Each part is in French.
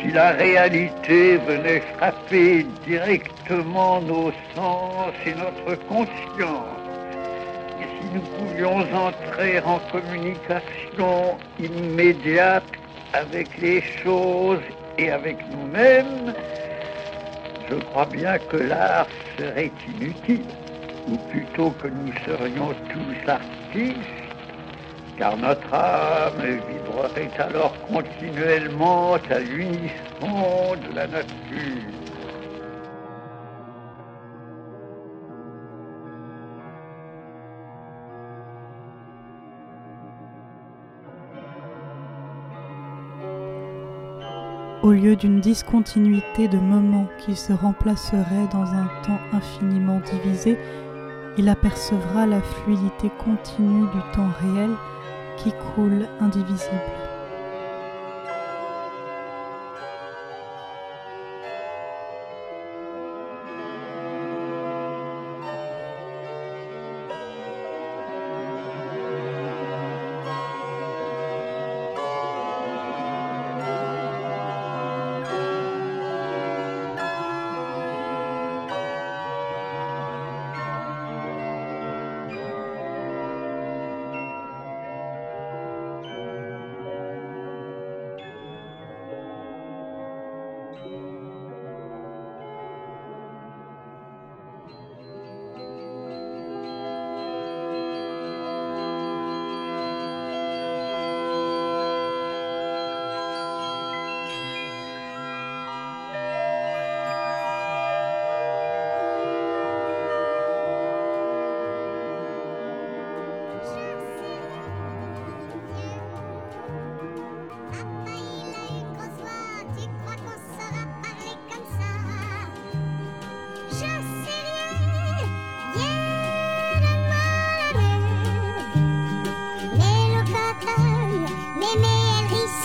si la réalité venait frapper directement nos sens et notre conscience, et si nous pouvions entrer en communication immédiate avec les choses et avec nous-mêmes, je crois bien que l'art serait inutile, ou plutôt que nous serions tous artistes, car notre âme vibrerait alors continuellement à l'unisson de la nature. au lieu d'une discontinuité de moments qui se remplacerait dans un temps infiniment divisé, il apercevra la fluidité continue du temps réel qui coule indivisible.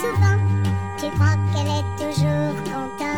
souvent. Tu crois qu'elle est toujours contente?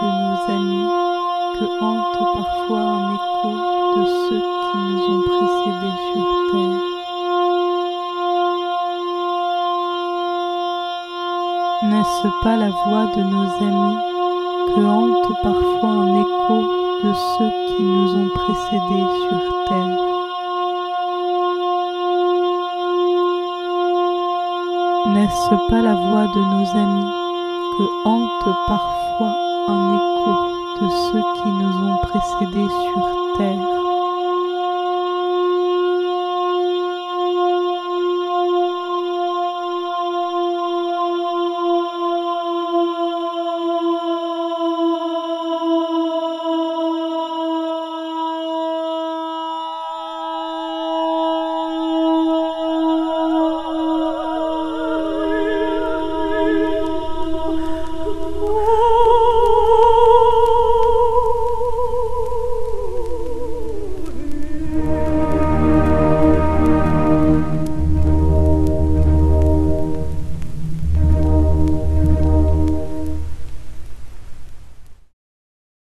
De nos amis que hante parfois un écho de ceux qui nous ont précédés sur terre? N'est-ce pas la voix de nos amis que hante parfois un écho de ceux qui nous ont précédés sur terre? N'est-ce pas la voix de nos amis hante parfois un écho de ceux qui nous ont précédés sur terre